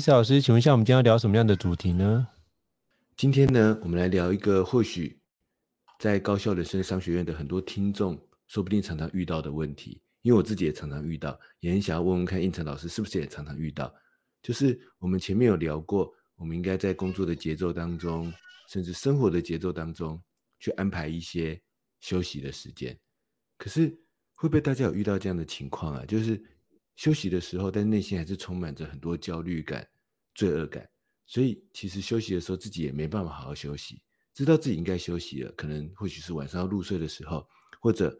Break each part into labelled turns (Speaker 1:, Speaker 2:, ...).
Speaker 1: Hello，伊斯老师，请问一下，我们今天要聊什么样的主题呢？
Speaker 2: 今天呢，我们来聊一个或许在高校人生商学院的很多听众，说不定常常遇到的问题。因为我自己也常常遇到，也很想要问问看，胤丞老师是不是也常常遇到？就是我们前面有聊过，我们应该在工作的节奏当中，甚至生活的节奏当中，去安排一些休息的时间。可是会不会大家有遇到这样的情况啊？就是。休息的时候，但内心还是充满着很多焦虑感、罪恶感，所以其实休息的时候自己也没办法好好休息。知道自己应该休息了，可能或许是晚上要入睡的时候，或者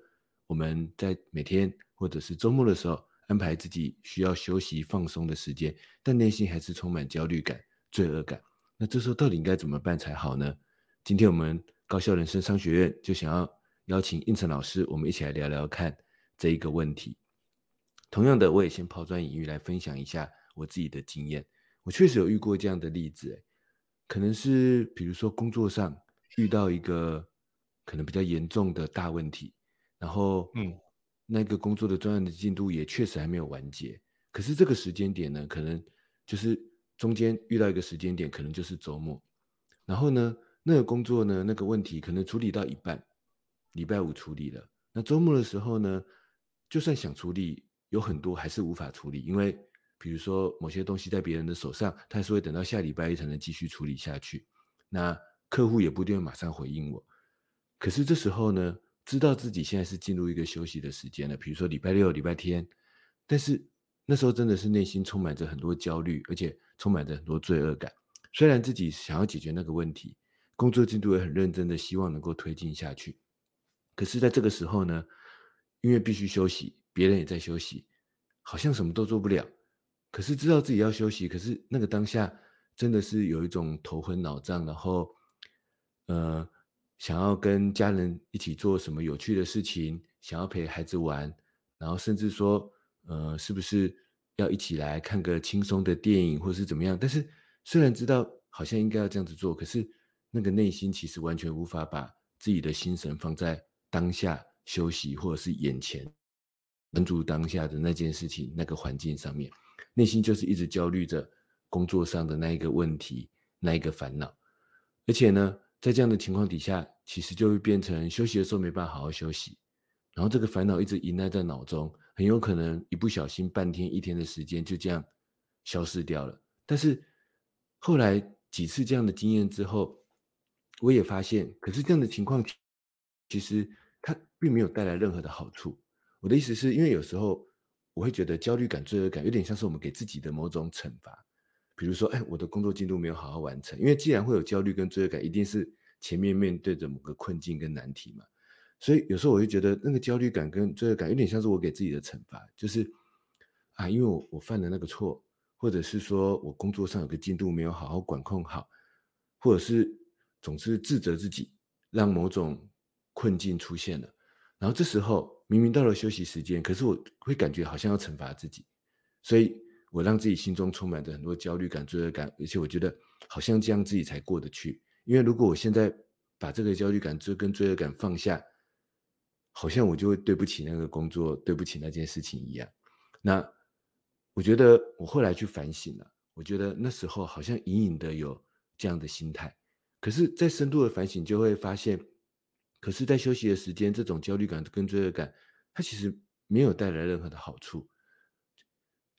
Speaker 2: 我们在每天或者是周末的时候安排自己需要休息放松的时间，但内心还是充满焦虑感、罪恶感。那这时候到底应该怎么办才好呢？今天我们高效人生商学院就想要邀请应成老师，我们一起来聊聊看这一个问题。同样的，我也先抛砖引玉来分享一下我自己的经验。我确实有遇过这样的例子，诶，可能是比如说工作上遇到一个可能比较严重的大问题，然后嗯，那个工作的专案的进度也确实还没有完结。可是这个时间点呢，可能就是中间遇到一个时间点，可能就是周末。然后呢，那个工作呢，那个问题可能处理到一半，礼拜五处理了。那周末的时候呢，就算想处理。有很多还是无法处理，因为比如说某些东西在别人的手上，他还是会等到下礼拜一才能继续处理下去。那客户也不一定会马上回应我。可是这时候呢，知道自己现在是进入一个休息的时间了，比如说礼拜六、礼拜天，但是那时候真的是内心充满着很多焦虑，而且充满着很多罪恶感。虽然自己想要解决那个问题，工作进度也很认真的希望能够推进下去，可是在这个时候呢，因为必须休息。别人也在休息，好像什么都做不了。可是知道自己要休息，可是那个当下真的是有一种头昏脑胀，然后呃，想要跟家人一起做什么有趣的事情，想要陪孩子玩，然后甚至说呃，是不是要一起来看个轻松的电影，或是怎么样？但是虽然知道好像应该要这样子做，可是那个内心其实完全无法把自己的心神放在当下休息，或者是眼前。关注当下的那件事情、那个环境上面，内心就是一直焦虑着工作上的那一个问题、那一个烦恼。而且呢，在这样的情况底下，其实就会变成休息的时候没办法好好休息，然后这个烦恼一直萦绕在脑中，很有可能一不小心半天、一天的时间就这样消失掉了。但是后来几次这样的经验之后，我也发现，可是这样的情况其实它并没有带来任何的好处。我的意思是因为有时候我会觉得焦虑感、罪恶感有点像是我们给自己的某种惩罚，比如说，哎，我的工作进度没有好好完成，因为既然会有焦虑跟罪恶感，一定是前面面对着某个困境跟难题嘛，所以有时候我会觉得那个焦虑感跟罪恶感有点像是我给自己的惩罚，就是啊，因为我我犯了那个错，或者是说我工作上有个进度没有好好管控好，或者是总是自责自己，让某种困境出现了，然后这时候明明到了休息时间，可是我会感觉好像要惩罚自己，所以我让自己心中充满着很多焦虑感、罪恶感，而且我觉得好像这样自己才过得去。因为如果我现在把这个焦虑感、这跟罪恶感放下，好像我就会对不起那个工作，对不起那件事情一样。那我觉得我后来去反省了，我觉得那时候好像隐隐的有这样的心态，可是，在深度的反省就会发现，可是，在休息的时间，这种焦虑感跟罪恶感，它其实没有带来任何的好处。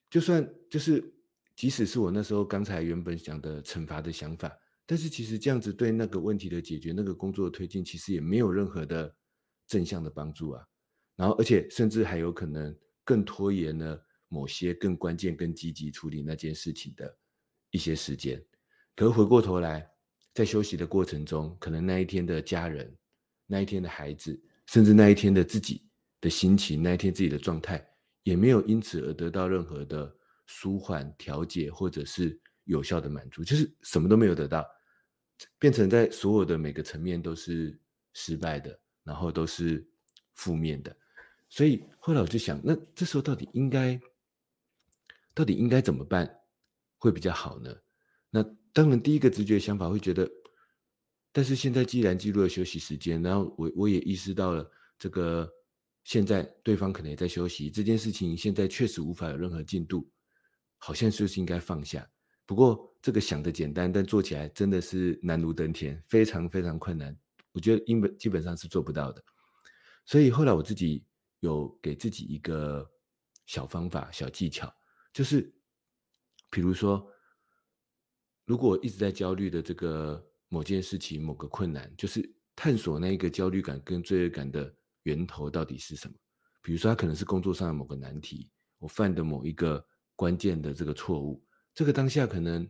Speaker 2: 就算就是，即使是我那时候刚才原本想的惩罚的想法，但是其实这样子对那个问题的解决、那个工作的推进，其实也没有任何的。正向的帮助啊，然后而且甚至还有可能更拖延了某些更关键、更积极处理那件事情的一些时间。可是回过头来，在休息的过程中，可能那一天的家人、那一天的孩子，甚至那一天的自己的心情、那一天自己的状态，也没有因此而得到任何的舒缓、调节，或者是有效的满足，就是什么都没有得到，变成在所有的每个层面都是失败的。然后都是负面的，所以后来我就想，那这时候到底应该，到底应该怎么办会比较好呢？那当然，第一个直觉想法会觉得，但是现在既然记录了休息时间，然后我我也意识到了这个现在对方可能也在休息，这件事情现在确实无法有任何进度，好像就是应该放下。不过这个想的简单，但做起来真的是难如登天，非常非常困难。我觉得基本基本上是做不到的，所以后来我自己有给自己一个小方法、小技巧，就是比如说，如果一直在焦虑的这个某件事情、某个困难，就是探索那一个焦虑感跟罪恶感的源头到底是什么。比如说，它可能是工作上的某个难题，我犯的某一个关键的这个错误，这个当下可能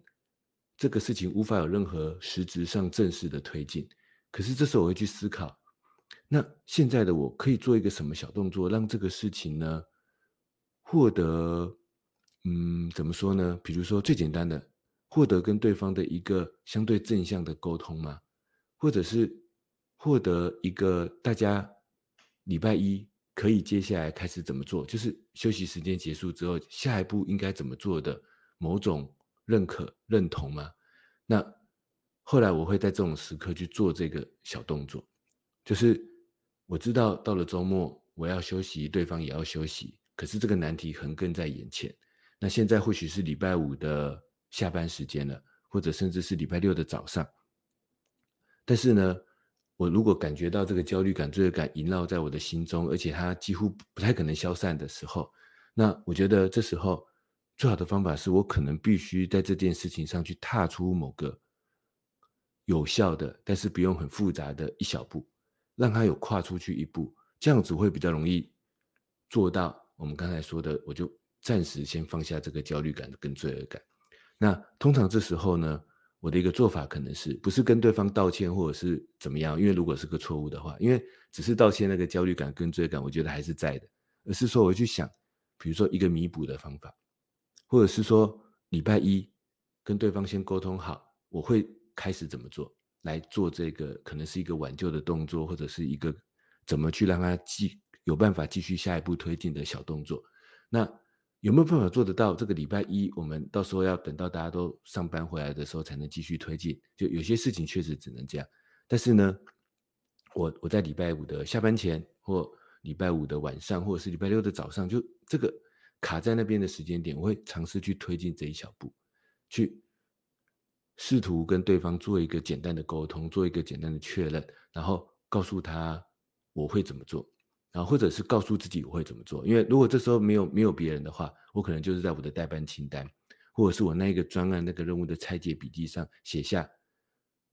Speaker 2: 这个事情无法有任何实质上正式的推进。可是这时候我会去思考，那现在的我可以做一个什么小动作，让这个事情呢获得，嗯，怎么说呢？比如说最简单的，获得跟对方的一个相对正向的沟通吗？或者是获得一个大家礼拜一可以接下来开始怎么做？就是休息时间结束之后，下一步应该怎么做的某种认可认同吗？那。后来我会在这种时刻去做这个小动作，就是我知道到了周末我要休息，对方也要休息，可是这个难题横亘在眼前。那现在或许是礼拜五的下班时间了，或者甚至是礼拜六的早上。但是呢，我如果感觉到这个焦虑感、罪恶感萦绕在我的心中，而且它几乎不太可能消散的时候，那我觉得这时候最好的方法是我可能必须在这件事情上去踏出某个。有效的，但是不用很复杂的一小步，让他有跨出去一步，这样子会比较容易做到。我们刚才说的，我就暂时先放下这个焦虑感跟罪恶感。那通常这时候呢，我的一个做法可能是不是跟对方道歉或者是怎么样？因为如果是个错误的话，因为只是道歉，那个焦虑感跟罪感，我觉得还是在的。而是说，我去想，比如说一个弥补的方法，或者是说礼拜一跟对方先沟通好，我会。开始怎么做来做这个，可能是一个挽救的动作，或者是一个怎么去让他继有办法继续下一步推进的小动作。那有没有办法做得到？这个礼拜一我们到时候要等到大家都上班回来的时候才能继续推进。就有些事情确实只能这样。但是呢，我我在礼拜五的下班前，或礼拜五的晚上，或者是礼拜六的早上，就这个卡在那边的时间点，我会尝试去推进这一小步，去。试图跟对方做一个简单的沟通，做一个简单的确认，然后告诉他我会怎么做，然后或者是告诉自己我会怎么做。因为如果这时候没有没有别人的话，我可能就是在我的待办清单，或者是我那一个专案那个任务的拆解笔记上写下。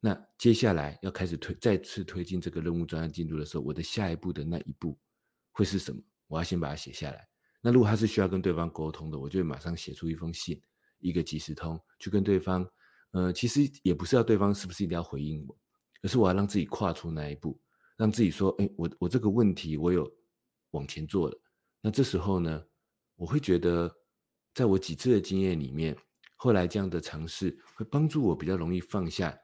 Speaker 2: 那接下来要开始推再次推进这个任务专案进度的时候，我的下一步的那一步会是什么？我要先把它写下来。那如果他是需要跟对方沟通的，我就会马上写出一封信，一个即时通，去跟对方。呃，其实也不是要对方是不是一定要回应我，而是我要让自己跨出那一步，让自己说，哎，我我这个问题我有往前做了。那这时候呢，我会觉得，在我几次的经验里面，后来这样的尝试会帮助我比较容易放下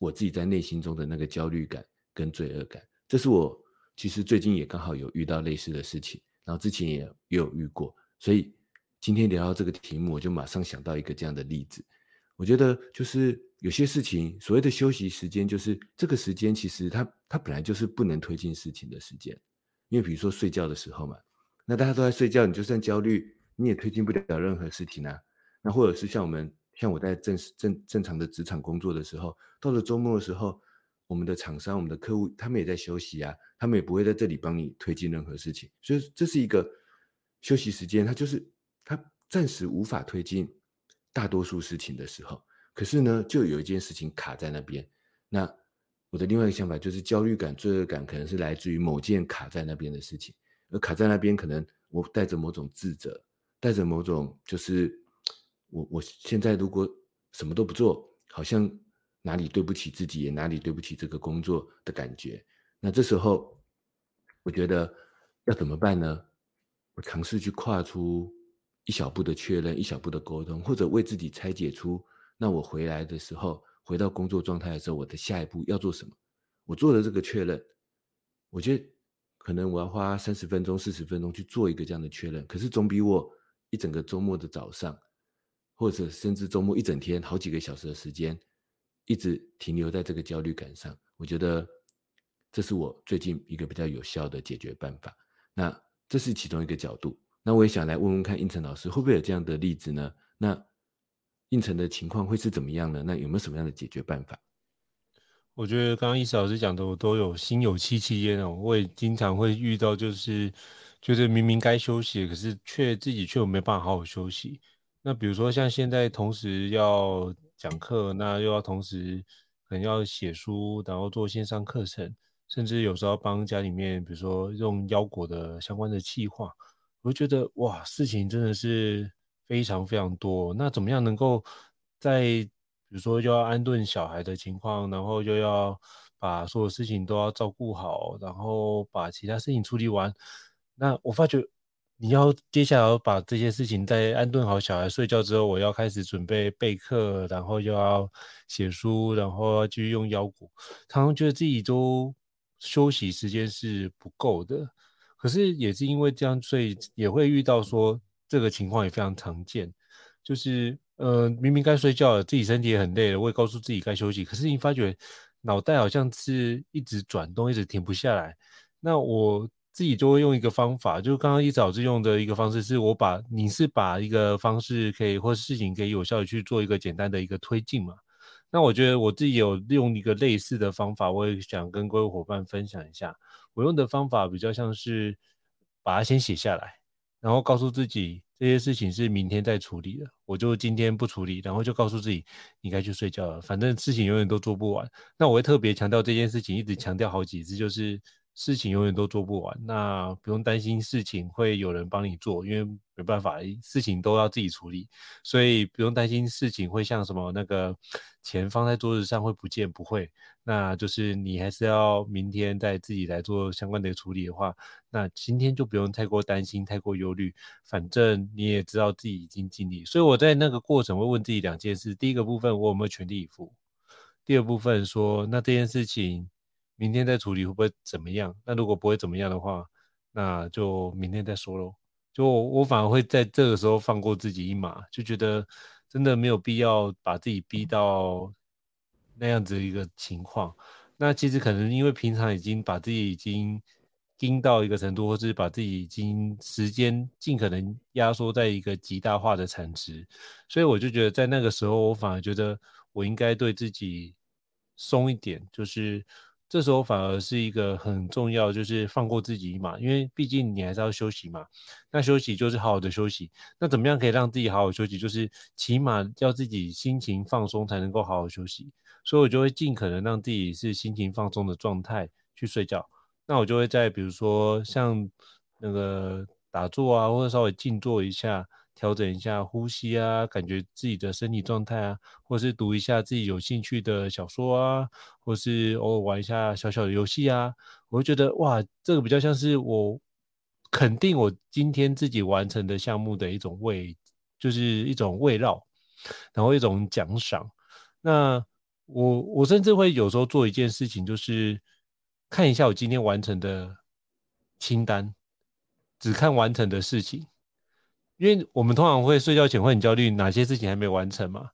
Speaker 2: 我自己在内心中的那个焦虑感跟罪恶感。这是我其实最近也刚好有遇到类似的事情，然后之前也也有遇过，所以今天聊到这个题目，我就马上想到一个这样的例子。我觉得就是有些事情，所谓的休息时间，就是这个时间其实它它本来就是不能推进事情的时间，因为比如说睡觉的时候嘛，那大家都在睡觉，你就算焦虑，你也推进不了任何事情啊。那或者是像我们像我在正正正常的职场工作的时候，到了周末的时候。我们的厂商、我们的客户，他们也在休息啊，他们也不会在这里帮你推进任何事情，所以这是一个休息时间，它就是它暂时无法推进大多数事情的时候。可是呢，就有一件事情卡在那边。那我的另外一个想法就是，焦虑感、罪恶感可能是来自于某件卡在那边的事情，而卡在那边，可能我带着某种自责，带着某种就是我我现在如果什么都不做，好像。哪里对不起自己，也哪里对不起这个工作的感觉。那这时候，我觉得要怎么办呢？我尝试去跨出一小步的确认，一小步的沟通，或者为自己拆解出，那我回来的时候，回到工作状态的时候，我的下一步要做什么？我做了这个确认，我觉得可能我要花三十分钟、四十分钟去做一个这样的确认，可是总比我一整个周末的早上，或者甚至周末一整天好几个小时的时间。一直停留在这个焦虑感上，我觉得这是我最近一个比较有效的解决办法。那这是其中一个角度。那我也想来问问看，胤丞老师会不会有这样的例子呢？那应承的情况会是怎么样呢？那有没有什么样的解决办法？
Speaker 1: 我觉得刚刚奕慈老师讲的，我都有心有戚戚焉哦。我也经常会遇到，就是就是明明该休息，可是却自己却没办法好好休息。那比如说像现在同时要讲课，那又要同时可能要写书，然后做线上课程，甚至有时候帮家里面，比如说用腰果的相关的计划，我就觉得哇，事情真的是非常非常多。那怎么样能够在比如说又要安顿小孩的情况，然后又要把所有事情都要照顾好，然后把其他事情处理完，那我发觉。你要接下来要把这些事情在安顿好小孩睡觉之后，我要开始准备备课，然后又要写书，然后要继续用腰鼓。常常觉得自己都休息时间是不够的，可是也是因为这样，所以也会遇到说这个情况也非常常见，就是呃明明该睡觉了，自己身体也很累了，我也告诉自己该休息，可是你发觉脑袋好像是一直转动，一直停不下来。那我。自己就会用一个方法，就刚刚一早就用的一个方式，是我把你是把一个方式可以或事情可以有效的去做一个简单的一个推进嘛。那我觉得我自己有用一个类似的方法，我也想跟各位伙伴分享一下。我用的方法比较像是把它先写下来，然后告诉自己这些事情是明天再处理的，我就今天不处理，然后就告诉自己你该去睡觉了，反正事情永远都做不完。那我会特别强调这件事情，一直强调好几次，就是。事情永远都做不完，那不用担心事情会有人帮你做，因为没办法，事情都要自己处理，所以不用担心事情会像什么那个钱放在桌子上会不见，不会，那就是你还是要明天再自己来做相关的处理的话，那今天就不用太过担心，太过忧虑，反正你也知道自己已经尽力，所以我在那个过程会问自己两件事：第一个部分我有没有全力以赴？第二部分说那这件事情。明天再处理会不会怎么样？那如果不会怎么样的话，那就明天再说喽。就我反而会在这个时候放过自己一马，就觉得真的没有必要把自己逼到那样子一个情况。那其实可能因为平常已经把自己已经盯到一个程度，或是把自己已经时间尽可能压缩在一个极大化的产值，所以我就觉得在那个时候，我反而觉得我应该对自己松一点，就是。这时候反而是一个很重要，就是放过自己一马，因为毕竟你还是要休息嘛。那休息就是好好的休息。那怎么样可以让自己好好休息？就是起码要自己心情放松才能够好好休息。所以我就会尽可能让自己是心情放松的状态去睡觉。那我就会在比如说像那个打坐啊，或者稍微静坐一下。调整一下呼吸啊，感觉自己的身体状态啊，或是读一下自己有兴趣的小说啊，或是偶尔玩一下小小的游戏啊，我会觉得哇，这个比较像是我肯定我今天自己完成的项目的一种慰，就是一种慰劳，然后一种奖赏。那我我甚至会有时候做一件事情，就是看一下我今天完成的清单，只看完成的事情，因为我们通常会睡觉前会很焦虑，哪些事情还没完成嘛？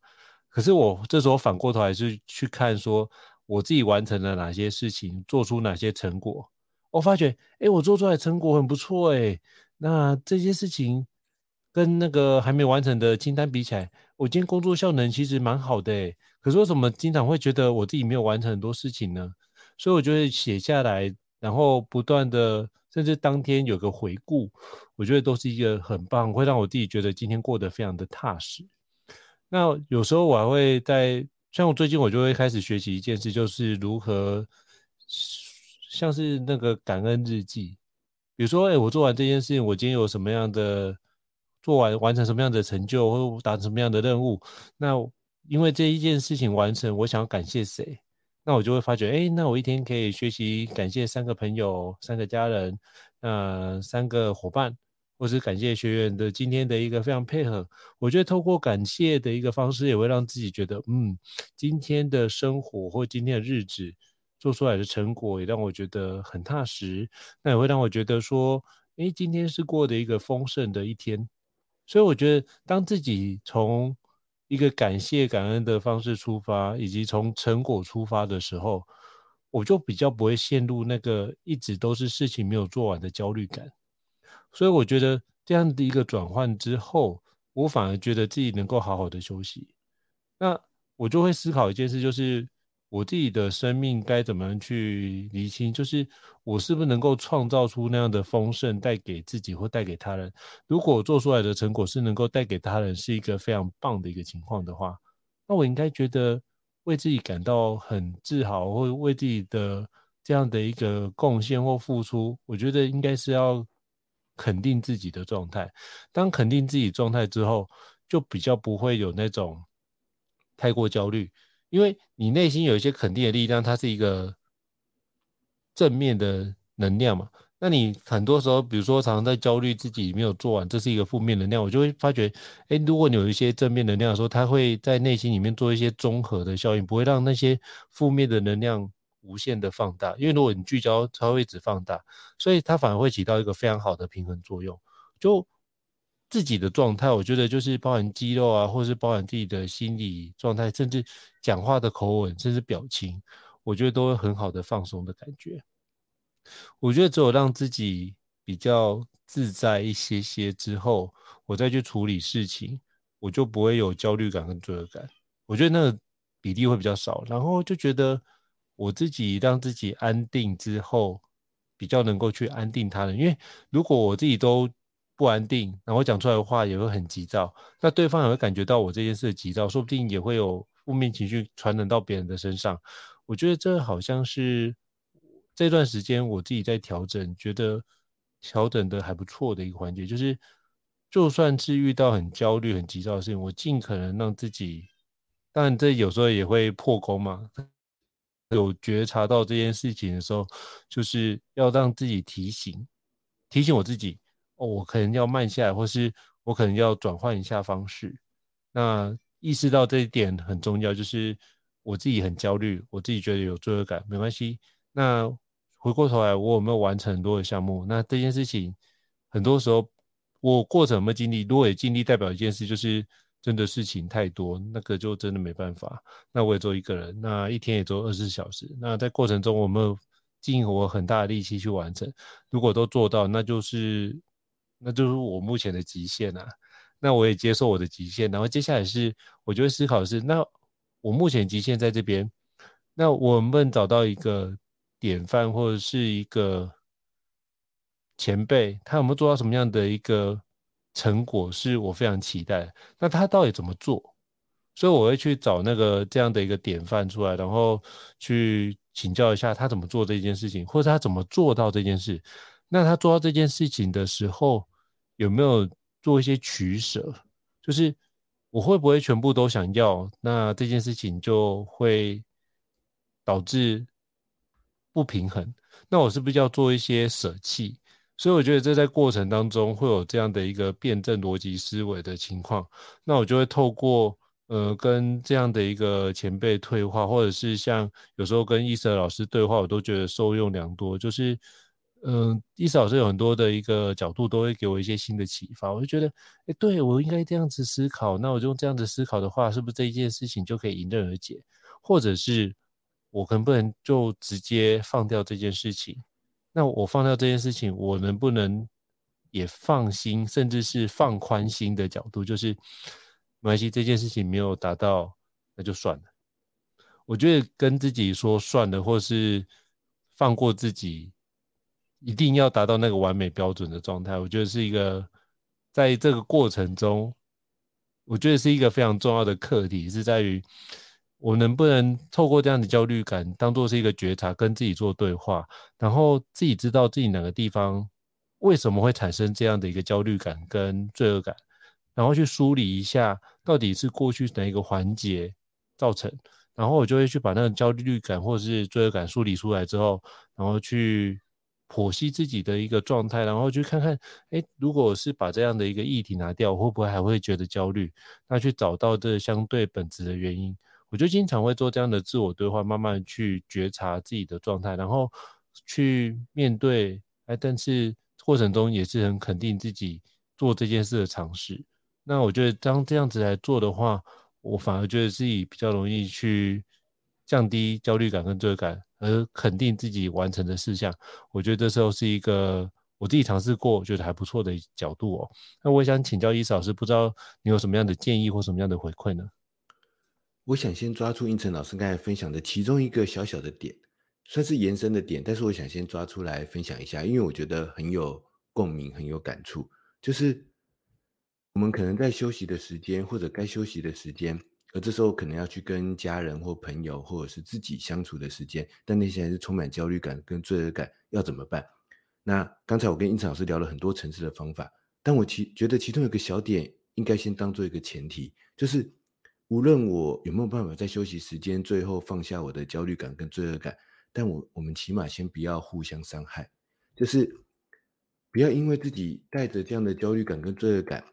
Speaker 1: 可是我这时候反过头来是去看说，我自己完成了哪些事情，做出哪些成果，我发觉，哎，我做出来成果很不错，哎，那这些事情跟那个还没完成的清单比起来，我今天工作效能其实蛮好的，哎，可是为什么经常会觉得我自己没有完成很多事情呢？所以我就会写下来，然后不断的，甚至当天有个回顾，我觉得都是一个很棒，会让我自己觉得今天过得非常的踏实。那有时候我还会在，像我最近我就会开始学习一件事，就是如何像是那个感恩日记，比如说，哎，我做完这件事情，我今天有什么样的做完完成什么样的成就，或达成什么样的任务？那因为这一件事情完成，我想要感谢谁？那我就会发觉，哎，那我一天可以学习感谢三个朋友、三个家人、呃，三个伙伴，或是感谢学员的今天的一个非常配合。我觉得透过感谢的一个方式，也会让自己觉得，嗯，今天的生活或今天的日子做出来的成果，也让我觉得很踏实。那也会让我觉得说，哎，今天是过的一个丰盛的一天。所以我觉得，当自己从一个感谢感恩的方式出发，以及从成果出发的时候，我就比较不会陷入那个一直都是事情没有做完的焦虑感。所以我觉得这样的一个转换之后，我反而觉得自己能够好好的休息。那我就会思考一件事，就是。我自己的生命该怎么样去厘清？就是我是不是能够创造出那样的丰盛，带给自己或带给他人？如果我做出来的成果是能够带给他人，是一个非常棒的一个情况的话，那我应该觉得为自己感到很自豪，或为自己的这样的一个贡献或付出，我觉得应该是要肯定自己的状态。当肯定自己状态之后，就比较不会有那种太过焦虑。因为你内心有一些肯定的力量，它是一个正面的能量嘛。那你很多时候，比如说常常在焦虑自己没有做完，这是一个负面能量，我就会发觉，哎，如果你有一些正面能量的时候，它会在内心里面做一些综合的效应，不会让那些负面的能量无限的放大。因为如果你聚焦，它会一直放大，所以它反而会起到一个非常好的平衡作用。就自己的状态，我觉得就是包含肌肉啊，或是包含自己的心理状态，甚至讲话的口吻，甚至表情，我觉得都会很好的放松的感觉。我觉得只有让自己比较自在一些些之后，我再去处理事情，我就不会有焦虑感跟罪恶感。我觉得那个比例会比较少，然后就觉得我自己让自己安定之后，比较能够去安定他人。因为如果我自己都不安定，然后讲出来的话也会很急躁，那对方也会感觉到我这件事的急躁，说不定也会有负面情绪传染到别人的身上。我觉得这好像是这段时间我自己在调整，觉得调整的还不错的一个环节，就是就算是遇到很焦虑、很急躁的事情，我尽可能让自己，当然这有时候也会破功嘛。有觉察到这件事情的时候，就是要让自己提醒，提醒我自己。哦，我可能要慢下来，或是我可能要转换一下方式。那意识到这一点很重要，就是我自己很焦虑，我自己觉得有罪恶感，没关系。那回过头来，我有没有完成很多的项目？那这件事情，很多时候我过程有没有尽力？如果也尽力，代表一件事就是真的事情太多，那个就真的没办法。那我也做一个人，那一天也做二十四小时。那在过程中，我有没有尽我很大的力气去完成？如果都做到，那就是。那就是我目前的极限啊，那我也接受我的极限，然后接下来是我就会思考是，那我目前极限在这边，那我们找到一个典范或者是一个前辈，他有没有做到什么样的一个成果是我非常期待，那他到底怎么做？所以我会去找那个这样的一个典范出来，然后去请教一下他怎么做这件事情，或者他怎么做到这件事。那他做到这件事情的时候，有没有做一些取舍？就是我会不会全部都想要？那这件事情就会导致不平衡。那我是不是要做一些舍弃？所以我觉得这在过程当中会有这样的一个辩证逻辑思维的情况。那我就会透过呃，跟这样的一个前辈对话，或者是像有时候跟伊瑟老师对话，我都觉得受用良多。就是，嗯、呃，伊瑟老师有很多的一个角度，都会给我一些新的启发。我就觉得，哎，对我应该这样子思考。那我就用这样子思考的话，是不是这一件事情就可以迎刃而解？或者是我能不能就直接放掉这件事情？那我放掉这件事情，我能不能也放心，甚至是放宽心的角度，就是。没关系，这件事情没有达到，那就算了。我觉得跟自己说算了，或是放过自己，一定要达到那个完美标准的状态。我觉得是一个在这个过程中，我觉得是一个非常重要的课题，是在于我能不能透过这样的焦虑感，当做是一个觉察，跟自己做对话，然后自己知道自己哪个地方为什么会产生这样的一个焦虑感跟罪恶感。然后去梳理一下，到底是过去哪一个环节造成，然后我就会去把那个焦虑感或者是罪恶感梳理出来之后，然后去剖析自己的一个状态，然后去看看，哎，如果是把这样的一个议题拿掉，会不会还会觉得焦虑？那去找到这相对本质的原因，我就经常会做这样的自我对话，慢慢去觉察自己的状态，然后去面对，哎，但是过程中也是很肯定自己做这件事的尝试。那我觉得，当这样子来做的话，我反而觉得自己比较容易去降低焦虑感跟罪感，而肯定自己完成的事项。我觉得这时候是一个我自己尝试过，觉得还不错的角度哦。那我想请教伊嫂老师，不知道你有什么样的建议或什么样的回馈呢？
Speaker 2: 我想先抓住胤丞老师刚才分享的其中一个小小的点，算是延伸的点，但是我想先抓出来分享一下，因为我觉得很有共鸣，很有感触，就是。我们可能在休息的时间，或者该休息的时间，而这时候可能要去跟家人或朋友，或者是自己相处的时间，但那些还是充满焦虑感跟罪恶感，要怎么办？那刚才我跟胤丞老师聊了很多层次的方法，但我其觉得其中有一个小点应该先当做一个前提，就是无论我有没有办法在休息时间最后放下我的焦虑感跟罪恶感，但我我们起码先不要互相伤害，就是不要因为自己带着这样的焦虑感跟罪恶感。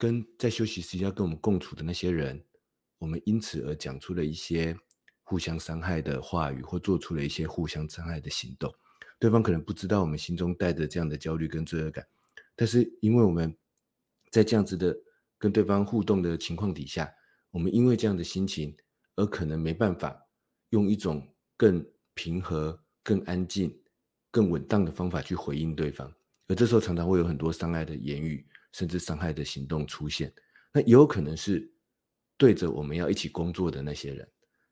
Speaker 2: 跟在休息时间要跟我们共处的那些人，我们因此而讲出了一些互相伤害的话语，或做出了一些互相伤害的行动。对方可能不知道我们心中带着这样的焦虑跟罪恶感，但是因为我们在这样子的跟对方互动的情况底下，我们因为这样的心情而可能没办法用一种更平和、更安静、更稳当的方法去回应对方，而这时候常常会有很多伤害的言语。甚至伤害的行动出现，那也有可能是对着我们要一起工作的那些人，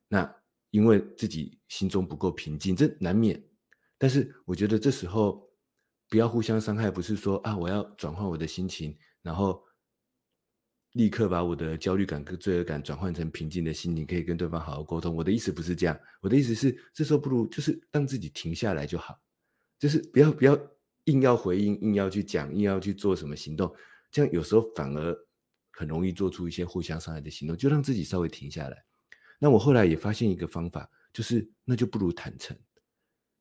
Speaker 2: 那因为自己心中不够平静，这难免。但是我觉得这时候不要互相伤害，不是说啊，我要转换我的心情，然后立刻把我的焦虑感跟罪恶感转换成平静的心情，可以跟对方好好沟通。我的意思不是这样，我的意思是这时候不如就是让自己停下来就好，就是不要不要。硬要回应，硬要去讲，硬要去做什么行动，这样有时候反而很容易做出一些互相伤害的行动，就让自己稍微停下来。那我后来也发现一个方法，就是那就不如坦诚。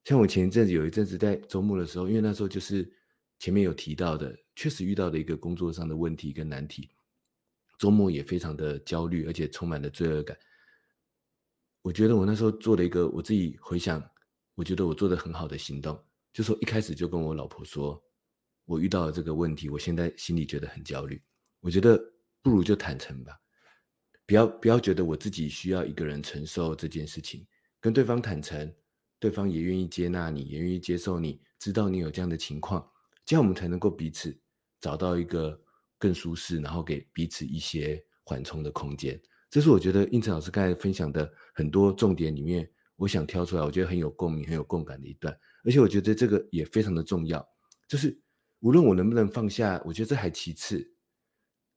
Speaker 2: 像我前一阵子有一阵子在周末的时候，因为那时候就是前面有提到的，确实遇到的一个工作上的问题跟难题，周末也非常的焦虑，而且充满了罪恶感。我觉得我那时候做了一个我自己回想，我觉得我做的很好的行动。就说一开始就跟我老婆说，我遇到了这个问题，我现在心里觉得很焦虑。我觉得不如就坦诚吧，不要不要觉得我自己需要一个人承受这件事情，跟对方坦诚，对方也愿意接纳你，也愿意接受你，知道你有这样的情况，这样我们才能够彼此找到一个更舒适，然后给彼此一些缓冲的空间。这是我觉得胤丞老师刚才分享的很多重点里面，我想挑出来，我觉得很有共鸣、很有共感的一段。而且我觉得这个也非常的重要，就是无论我能不能放下，我觉得这还其次，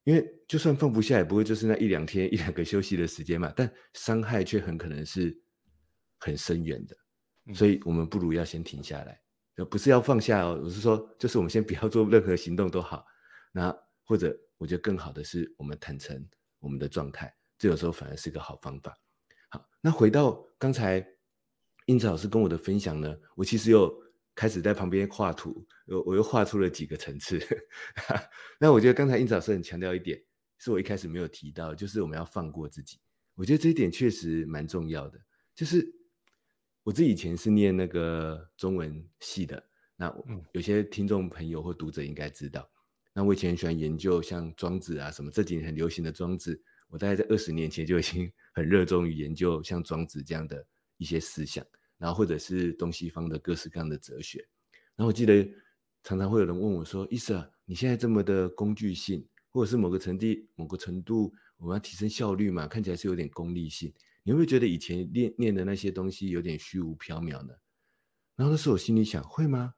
Speaker 2: 因为就算放不下，也不会就是那一两天、一两个休息的时间嘛。但伤害却很可能是很深远的，所以我们不如要先停下来，不是要放下哦，我是说，就是我们先不要做任何行动都好。那或者我觉得更好的是，我们坦诚我们的状态，这有时候反而是个好方法。好，那回到刚才。英子老师跟我的分享呢，我其实又开始在旁边画图，我我又画出了几个层次。那我觉得刚才胤丞老师很强调一点，是我一开始没有提到，就是我们要放过自己。我觉得这一点确实蛮重要的。就是我自己以前是念那个中文系的，那有些听众朋友或读者应该知道，那我以前很喜欢研究像庄子啊什么，这几年很流行的庄子，我大概在二十年前就已经很热衷于研究像庄子这样的一些思想，然后或者是东西方的各式各样的哲学。然后我记得常常会有人问我说：“伊瑟，你现在这么的工具性，或者是某个程度某个程度，我们要提升效率嘛？看起来是有点功利性。你会不会觉得以前练练的那些东西有点虚无缥缈呢？”然后那时候我心里想：“会吗？”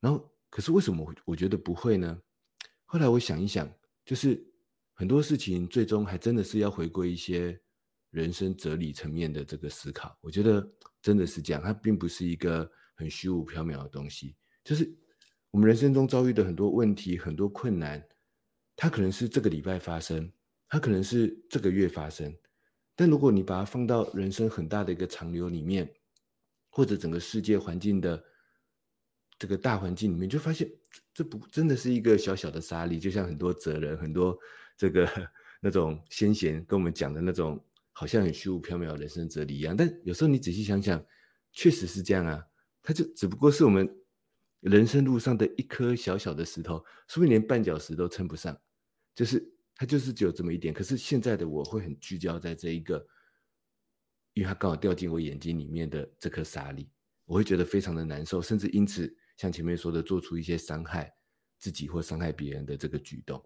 Speaker 2: 然后可是为什么我觉得不会呢？后来我想一想，就是很多事情最终还真的是要回归一些人生哲理层面的这个思考。我觉得真的是这样，它并不是一个。很虚无缥缈的东西，就是我们人生中遭遇的很多问题、很多困难，它可能是这个礼拜发生，它可能是这个月发生，但如果你把它放到人生很大的一个长流里面，或者整个世界环境的这个大环境里面，就发现这不真的是一个小小的沙粒，就像很多哲人、很多这个 那种先贤跟我们讲的那种，好像很虚无缥缈人生哲理一样。但有时候你仔细想想，确实是这样啊。它就只不过是我们人生路上的一颗小小的石头，说不定连绊脚石都称不上，就是它就是只有这么一点。可是现在的我会很聚焦在这一个，因为它刚好掉进我眼睛里面的这颗沙粒，我会觉得非常的难受，甚至因此像前面说的，做出一些伤害自己或伤害别人的这个举动。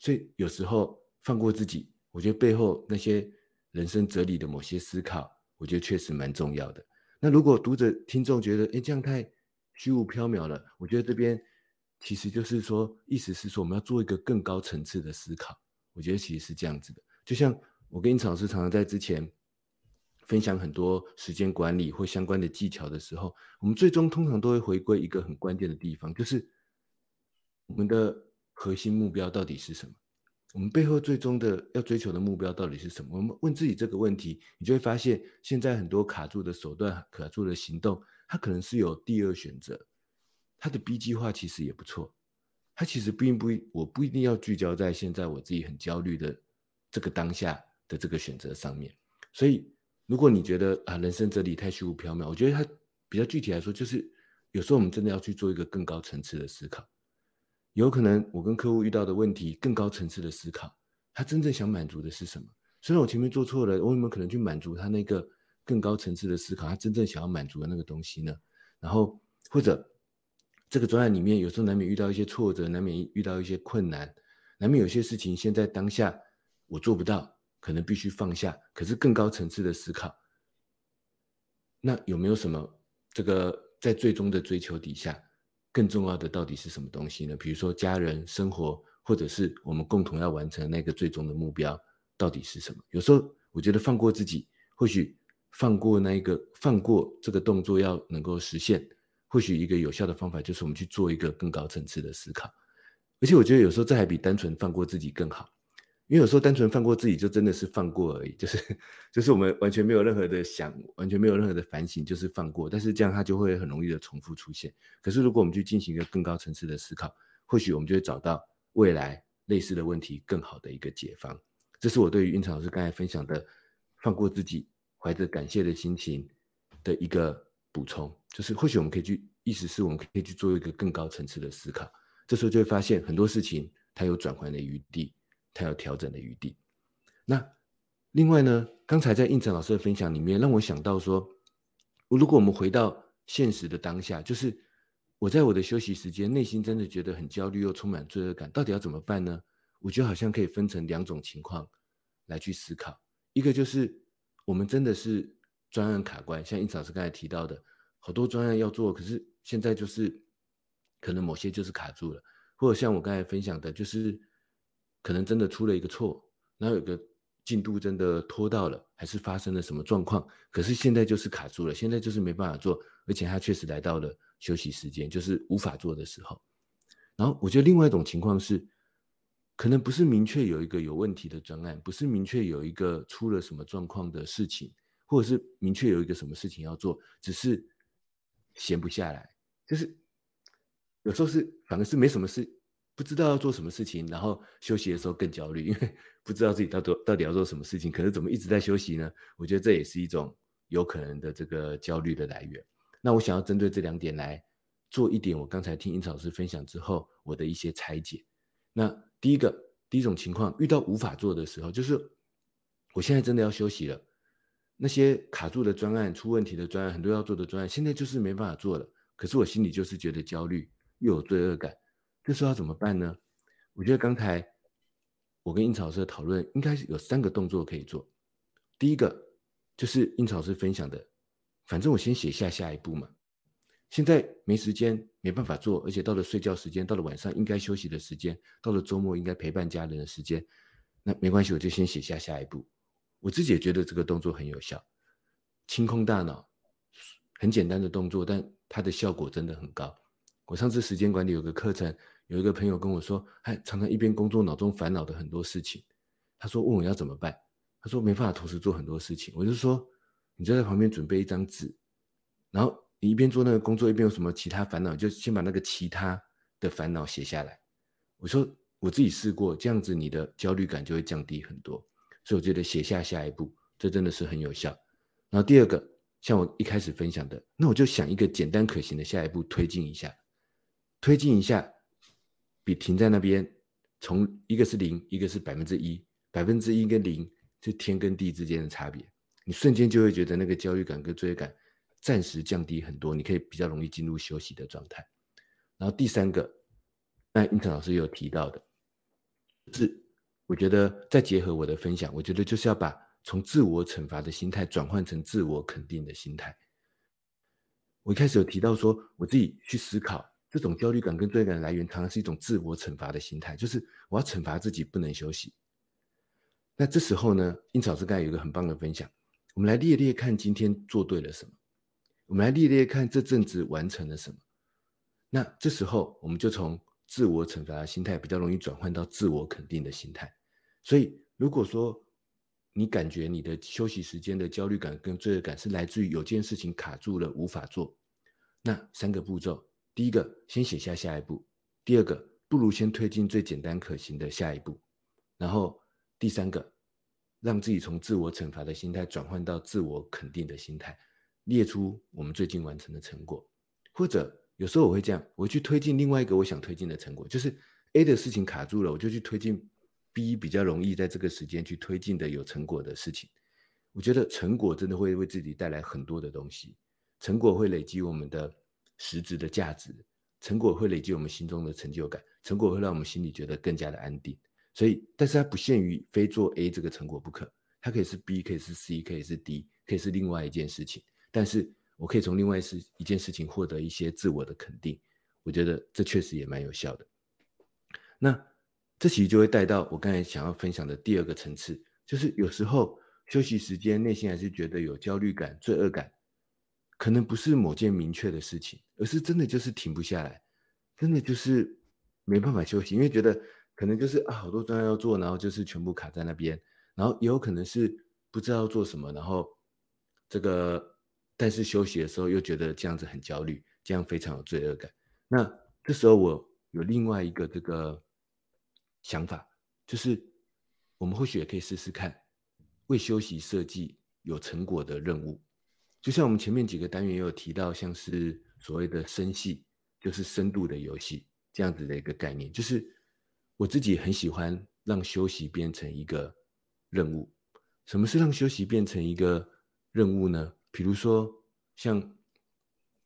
Speaker 2: 所以有时候放过自己，我觉得背后那些人生哲理的某些思考，我觉得确实蛮重要的。那如果读者听众觉得，哎，这样太虚无缥缈了，我觉得这边其实就是说，意思是说，我们要做一个更高层次的思考。我觉得其实是这样子的，就像我跟印草老师常常在之前分享很多时间管理或相关的技巧的时候，我们最终通常都会回归一个很关键的地方，就是我们的核心目标到底是什么？我们背后最终的要追求的目标到底是什么？我们问自己这个问题，你就会发现，现在很多卡住的手段、卡住的行动，它可能是有第二选择。它的 B 计划其实也不错，它其实并不，我不一定要聚焦在现在我自己很焦虑的这个当下的这个选择上面。所以，如果你觉得啊，人生哲理太虚无缥缈，我觉得它比较具体来说，就是有时候我们真的要去做一个更高层次的思考。有可能我跟客户遇到的问题，更高层次的思考，他真正想满足的是什么？虽然我前面做错了，我有没有可能去满足他那个更高层次的思考？他真正想要满足的那个东西呢？然后或者这个专案里面，有时候难免遇到一些挫折，难免遇到一些困难，难免有些事情现在当下我做不到，可能必须放下。可是更高层次的思考，那有没有什么这个在最终的追求底下？更重要的到底是什么东西呢？比如说家人、生活，或者是我们共同要完成那个最终的目标，到底是什么？有时候我觉得放过自己，或许放过那一个放过这个动作要能够实现，或许一个有效的方法就是我们去做一个更高层次的思考。而且我觉得有时候这还比单纯放过自己更好。因为有时候单纯放过自己，就真的是放过而已，就是就是我们完全没有任何的想，完全没有任何的反省，就是放过。但是这样它就会很容易的重复出现。可是如果我们去进行一个更高层次的思考，或许我们就会找到未来类似的问题更好的一个解方。这是我对于胤丞老师刚才分享的放过自己，怀着感谢的心情的一个补充。就是或许我们可以去，意思是我们可以去做一个更高层次的思考。这时候就会发现很多事情它有转换的余地。它有调整的余地。那另外呢，刚才在应成老师的分享里面，让我想到说，如果我们回到现实的当下，就是我在我的休息时间，内心真的觉得很焦虑又充满罪恶感，到底要怎么办呢？我觉得好像可以分成两种情况来去思考。一个就是我们真的是专案卡关，像胤丞老师刚才提到的，好多专案要做，可是现在就是可能某些就是卡住了，或者像我刚才分享的，就是。可能真的出了一个错，然后有个进度真的拖到了，还是发生了什么状况？可是现在就是卡住了，现在就是没办法做，而且他确实来到了休息时间，就是无法做的时候。然后我觉得另外一种情况是，可能不是明确有一个有问题的专案，不是明确有一个出了什么状况的事情，或者是明确有一个什么事情要做，只是闲不下来，就是有时候是反而是没什么事。不知道要做什么事情，然后休息的时候更焦虑，因为 不知道自己到底到底要做什么事情，可是怎么一直在休息呢？我觉得这也是一种有可能的这个焦虑的来源。那我想要针对这两点来做一点，我刚才听英草老师分享之后，我的一些拆解。那第一个，第一种情况，遇到无法做的时候，就是我现在真的要休息了，那些卡住的专案、出问题的专案、很多要做的专案，现在就是没办法做了。可是我心里就是觉得焦虑，又有罪恶感。这时候要怎么办呢？我觉得刚才我跟英草师的讨论，应该是有三个动作可以做。第一个就是英草师分享的，反正我先写下下一步嘛。现在没时间，没办法做，而且到了睡觉时间，到了晚上应该休息的时间，到了周末应该陪伴家人的时间，那没关系，我就先写下下一步。我自己也觉得这个动作很有效，清空大脑，很简单的动作，但它的效果真的很高。我上次时间管理有个课程。有一个朋友跟我说，他常常一边工作，脑中烦恼的很多事情。他说问我要怎么办？他说没办法同时做很多事情。我就说，你就在旁边准备一张纸，然后你一边做那个工作，一边有什么其他烦恼，就先把那个其他的烦恼写下来。我说我自己试过，这样子你的焦虑感就会降低很多。所以我觉得写下下一步，这真的是很有效。然后第二个，像我一开始分享的，那我就想一个简单可行的下一步，推进一下，推进一下。比停在那边，从一个是零，一个是百分之一，百分之一跟零是天跟地之间的差别。你瞬间就会觉得那个焦虑感跟罪恶感暂时降低很多，你可以比较容易进入休息的状态。然后第三个，那英特老师有提到的，是我觉得再结合我的分享，我觉得就是要把从自我惩罚的心态转换成自我肯定的心态。我一开始有提到说，我自己去思考。这种焦虑感跟罪恶感的来源，常常是一种自我惩罚的心态，就是我要惩罚自己不能休息。那这时候呢，英草老师刚才有一个很棒的分享，我们来列列看今天做对了什么，我们来列列看这阵子完成了什么。那这时候我们就从自我惩罚的心态，比较容易转换到自我肯定的心态。所以如果说你感觉你的休息时间的焦虑感跟罪恶感是来自于有件事情卡住了无法做，那三个步骤。第一个，先写下下一步；第二个，不如先推进最简单可行的下一步；然后第三个，让自己从自我惩罚的心态转换到自我肯定的心态，列出我们最近完成的成果。或者有时候我会这样，我去推进另外一个我想推进的成果，就是 A 的事情卡住了，我就去推进 B 比较容易在这个时间去推进的有成果的事情。我觉得成果真的会为自己带来很多的东西，成果会累积我们的。实质的价值，成果会累积我们心中的成就感，成果会让我们心里觉得更加的安定。所以，但是它不限于非做 A 这个成果不可，它可以是 B，可以是 C，可以是 D，可以是另外一件事情。但是我可以从另外一一件事情获得一些自我的肯定，我觉得这确实也蛮有效的。那这其实就会带到我刚才想要分享的第二个层次，就是有时候休息时间内心还是觉得有焦虑感、罪恶感。可能不是某件明确的事情，而是真的就是停不下来，真的就是没办法休息，因为觉得可能就是啊好多专业要做，然后就是全部卡在那边，然后也有可能是不知道做什么，然后这个但是休息的时候又觉得这样子很焦虑，这样非常有罪恶感。那这时候我有另外一个这个想法，就是我们或许也可以试试看，为休息设计有成果的任务。就像我们前面几个单元也有提到，像是所谓的深戏，就是深度的游戏这样子的一个概念。就是我自己很喜欢让休息变成一个任务。什么是让休息变成一个任务呢？比如说，像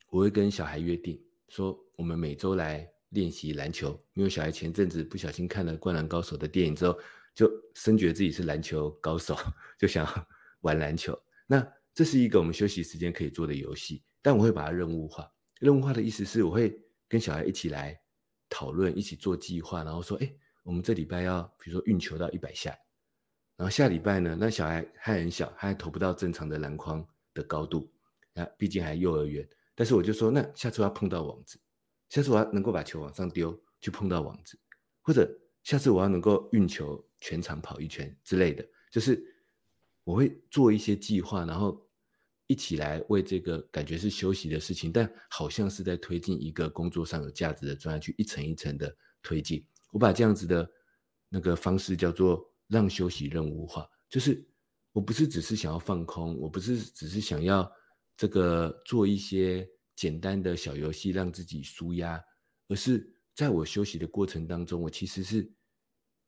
Speaker 2: 我会跟小孩约定说，我们每周来练习篮球。因为小孩前阵子不小心看了《灌篮高手》的电影之后，就深觉自己是篮球高手，就想玩篮球。那这是一个我们休息时间可以做的游戏，但我会把它任务化。任务化的意思是，我会跟小孩一起来讨论，一起做计划，然后说：“哎，我们这礼拜要，比如说运球到一百下，然后下礼拜呢，那小孩还很小，他还投不到正常的篮筐的高度，啊，毕竟还幼儿园。但是我就说，那下次我要碰到网子，下次我要能够把球往上丢，去碰到网子，或者下次我要能够运球全场跑一圈之类的，就是。”我会做一些计划，然后一起来为这个感觉是休息的事情，但好像是在推进一个工作上有价值的专案，去一层一层的推进。我把这样子的那个方式叫做让休息任务化，就是我不是只是想要放空，我不是只是想要这个做一些简单的小游戏让自己舒压，而是在我休息的过程当中，我其实是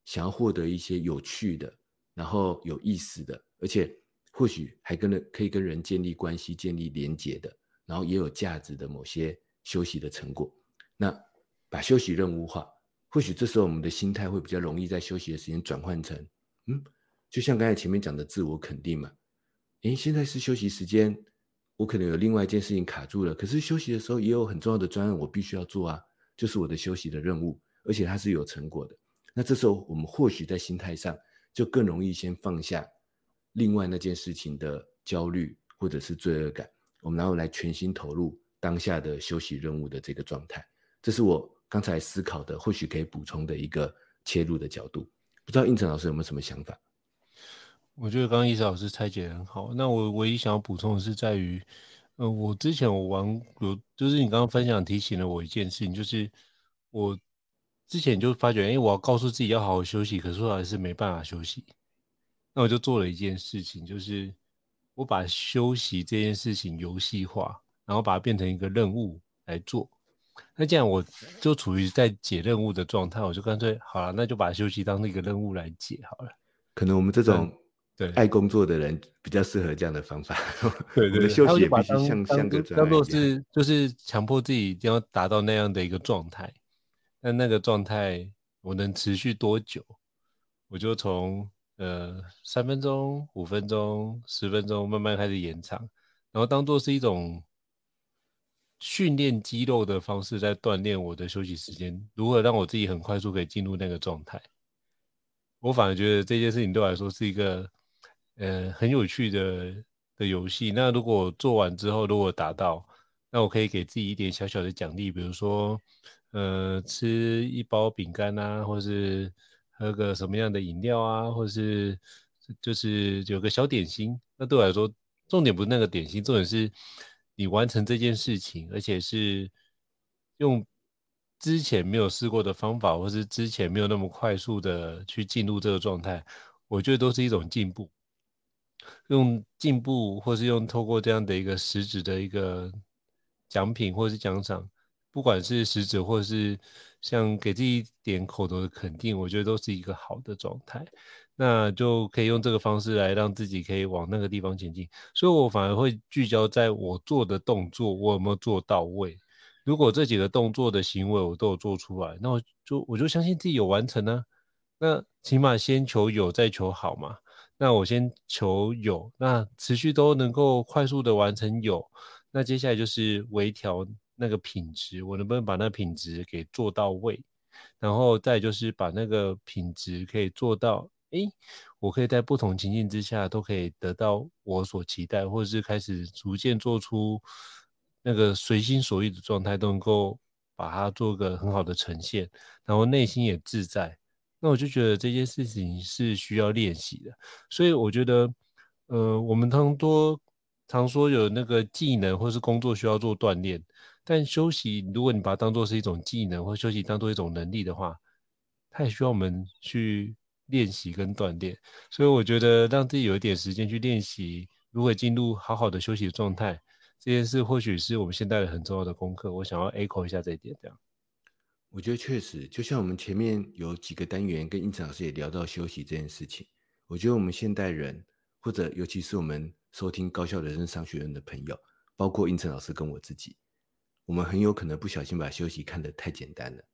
Speaker 2: 想要获得一些有趣的，然后有意思的，而且或许还跟人可以跟人建立关系、建立连结的，然后也有价值的某些休息的成果。那把休息任务化，或许这时候我们的心态会比较容易在休息的时间转换成，嗯，就像刚才前面讲的自我肯定嘛。诶，现在是休息时间，我可能有另外一件事情卡住了，可是休息的时候也有很重要的专案我必须要做啊，就是我的休息的任务，而且它是有成果的。那这时候我们或许在心态上就更容易先放下另外那件事情的焦虑或者是罪恶感，我们然后来全心投入当下的休息任务的这个状态。这是我刚才思考的，或许可以补充的一个切入的角度。不知道应成老师有没有什么想法？
Speaker 1: 我觉得刚刚易思老师拆解得很好。那我唯一想要补充的是在于，呃，我之前我玩有，就是你刚刚分享提醒了我一件事情，就是我之前就发觉，哎，我要告诉自己要好好休息，可是我还是没办法休息。那我就做了一件事情，就是我把休息这件事情游戏化，然后把它变成一个任务来做。那既然我就处于在解任务的状态，我就干脆好了，那就把休息当那个任务来解好了。
Speaker 2: 可能我们这种对爱工作的人比较适合这样的方法。
Speaker 1: 对对，对，
Speaker 2: 休息也必须像像个
Speaker 1: 当做是就是强迫自己一定要达到那样的一个状态。那那个状态我能持续多久？我就从呃三分钟、五分钟、十分钟慢慢开始延长，然后当做是一种。训练肌肉的方式，在锻炼我的休息时间，如何让我自己很快速可以进入那个状态？我反而觉得这件事情对我来说是一个呃很有趣的的游戏。那如果做完之后，如果达到，那我可以给自己一点小小的奖励，比如说呃吃一包饼干啊，或是喝个什么样的饮料啊，或是就是有个小点心。那对我来说，重点不是那个点心，重点是。你完成这件事情，而且是用之前没有试过的方法，或是之前没有那么快速的去进入这个状态，我觉得都是一种进步。用进步，或是用透过这样的一个实质的一个奖品，或是奖赏，不管是实质，或是像给自己一点口头的肯定，我觉得都是一个好的状态。那就可以用这个方式来让自己可以往那个地方前进，所以我反而会聚焦在我做的动作，我有没有做到位。如果这几个动作的行为我都有做出来，那我就我就相信自己有完成呢、啊。那起码先求有，再求好嘛。那我先求有，那持续都能够快速的完成有，那接下来就是微调那个品质，我能不能把那品质给做到位？然后再就是把那个品质可以做到。诶，我可以在不同情境之下都可以得到我所期待，或者是开始逐渐做出那个随心所欲的状态，都能够把它做个很好的呈现，然后内心也自在。那我就觉得这件事情是需要练习的。所以我觉得，呃，我们常多常说有那个技能或是工作需要做锻炼，但休息，如果你把它当做是一种技能，或休息当做一种能力的话，它也需要我们去。练习跟锻炼，所以我觉得让自己有一点时间去练习，如何进入好好的休息的状态，这件事或许是我们现代人很重要的功课。我想要 echo 一下这一点，这样。
Speaker 2: 我觉得确实，就像我们前面有几个单元跟胤丞老师也聊到休息这件事情，我觉得我们现代人，或者尤其是我们收听高效人生商学院的朋友，包括胤丞老师跟我自己，我们很有可能不小心把休息看得太简单了。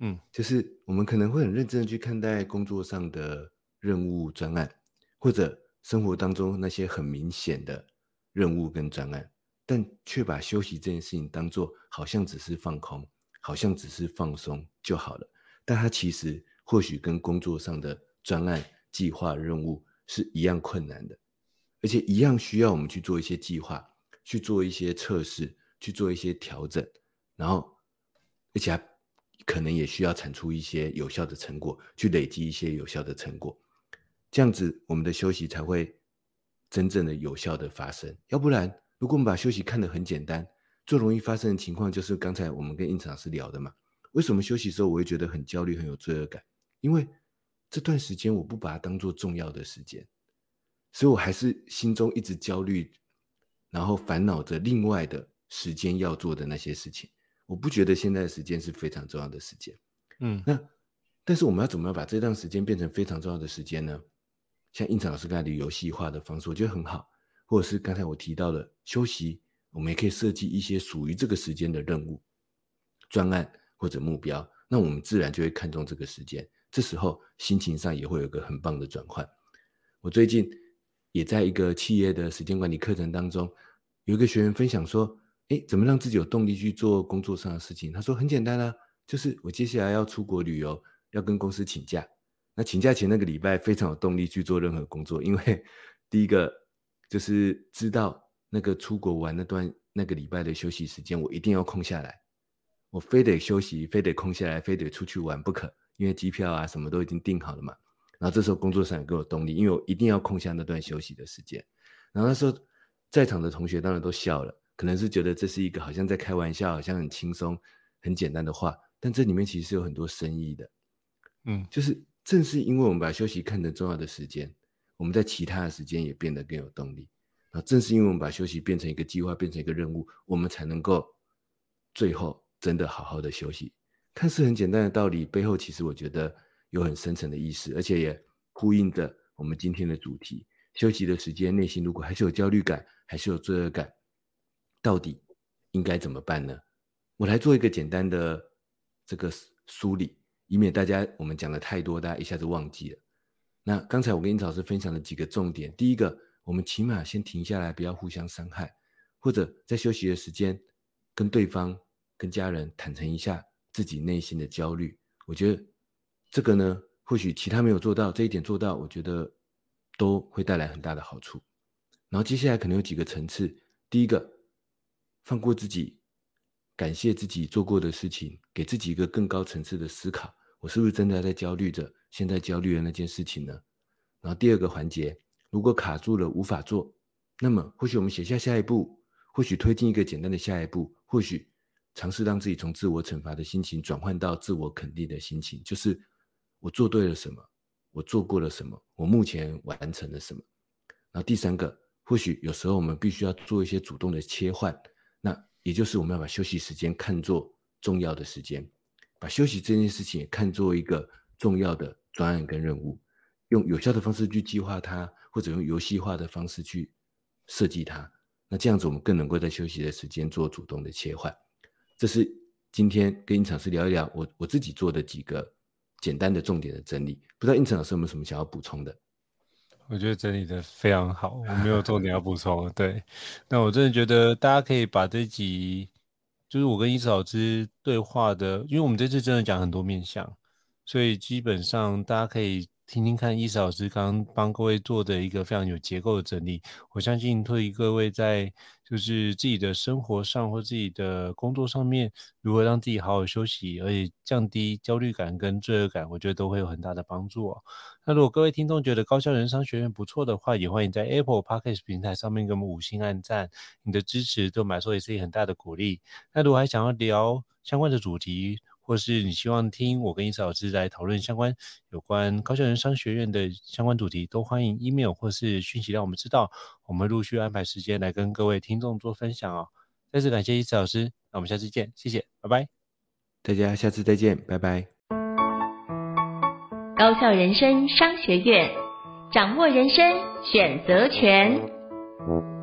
Speaker 1: 嗯，
Speaker 2: 就是我们可能会很认真的去看待工作上的任务专案，或者生活当中那些很明显的任务跟专案，但却把休息这件事情当做好像只是放空，好像只是放松就好了。但它其实或许跟工作上的专案、计划、任务是一样困难的，而且一样需要我们去做一些计划，去做一些测试，去做一些调整，然后而且还。可能也需要产出一些有效的成果，去累积一些有效的成果，这样子我们的休息才会真正的有效的发生。要不然，如果我们把休息看得很简单，最容易发生的情况就是刚才我们跟胤丞老师聊的嘛，为什么休息的时候我会觉得很焦虑、很有罪恶感？因为这段时间我不把它当做重要的时间，所以我还是心中一直焦虑，然后烦恼着另外的时间要做的那些事情。我不觉得现在的时间是非常重要的时间。
Speaker 1: 嗯，
Speaker 2: 那但是我们要怎么样把这段时间变成非常重要的时间呢？像胤丞老师刚才的游戏化的方式，我觉得很好。或者是刚才我提到的休息，我们也可以设计一些属于这个时间的任务、专案或者目标，那我们自然就会看重这个时间。这时候心情上也会有一个很棒的转换。我最近也在一个企业的时间管理课程当中，有一个学员分享说：“诶，怎么让自己有动力去做工作上的事情？”他说：“很简单啊，就是我接下来要出国旅游，要跟公司请假。那请假前那个礼拜非常有动力去做任何工作，因为第一个。”就是知道那个出国玩那段那个礼拜的休息时间，我一定要空下来，我非得休息，非得空下来，非得出去玩不可，因为机票啊什么都已经订好了嘛。然后这时候工作上也给我动力，因为我一定要空下那段休息的时间。然后那时候在场的同学当然都笑了，可能是觉得这是一个好像在开玩笑，好像很轻松、很简单的话，但这里面其实是有很多深意的。嗯，就是正是因为我们把休息看成重要的时间。我们在其他的时间也变得更有动力，啊，正是因为我们把休息变成一个计划，变成一个任务，我们才能够最后真的好好的休息。看似很简单的道理，背后其实我觉得有很深层的意思，而且也呼应着我们今天的主题：休息的时间，内心如果还是有焦虑感，还是有罪恶感，到底应该怎么办呢？我来做一个简单的这个梳理，以免大家我们讲的太多，大家一下子忘记了。那刚才我跟胤丞老师分享了几个重点，第一个，我们起码先停下来，不要互相伤害，或者在休息的时间跟对方、跟家人坦诚一下自己内心的焦虑。我觉得这个呢，或许其他没有做到，这一点做到，我觉得都会带来很大的好处。然后接下来可能有几个层次，第一个，放过自己，感谢自己做过的事情，给自己一个更高层次的思考，我是不是真的在焦虑着？现在焦虑的那件事情呢？然后第二个环节，如果卡住了无法做，那么或许我们写下下一步，或许推进一个简单的下一步，或许尝试让自己从自我惩罚的心情转换到自我肯定的心情，就是我做对了什么，我做过了什么，我目前完成了什么。然后第三个，或许有时候我们必须要做一些主动的切换，那也就是我们要把休息时间看作重要的时间，把休息这件事情也看作一个。重要的专案跟任务，用有效的方式去计划它，或者用游戏化的方式去设计它。那这样子，我们更能够在休息的时间做主动的切换。这是今天跟胤丞老师聊一聊我我自己做的几个简单的重点的整理。不知道胤丞老师有没有什么想要补充的？
Speaker 1: 我觉得整理的非常好，我没有重点要补 充。对，那我真的觉得大家可以把这集，就是我跟伊思老师对话的，因为我们这次真的讲很多面向。所以基本上，大家可以听听看，伊斯老师刚刚帮各位做的一个非常有结构的整理。我相信，对于各位在就是自己的生活上或自己的工作上面，如何让自己好好休息，而且降低焦虑感跟罪恶感，我觉得都会有很大的帮助哦。那如果各位听众觉得高效人商学院不错的话，也欢迎在 Apple Podcast 平台上面给我们五星按赞，你的支持对我们来说也是一个很大的鼓励。那如果还想要聊相关的主题，或是你希望听我跟伊斯老师来讨论相关有关高校人商学院的相关主题，都欢迎 email 或是讯息让我们知道，我们陆续安排时间来跟各位听众做分享哦。再次感谢伊斯老师，那我们下次见，谢谢，拜拜。
Speaker 2: 大家下次再见，拜拜。
Speaker 3: 高校人生商学院，掌握人生选择权。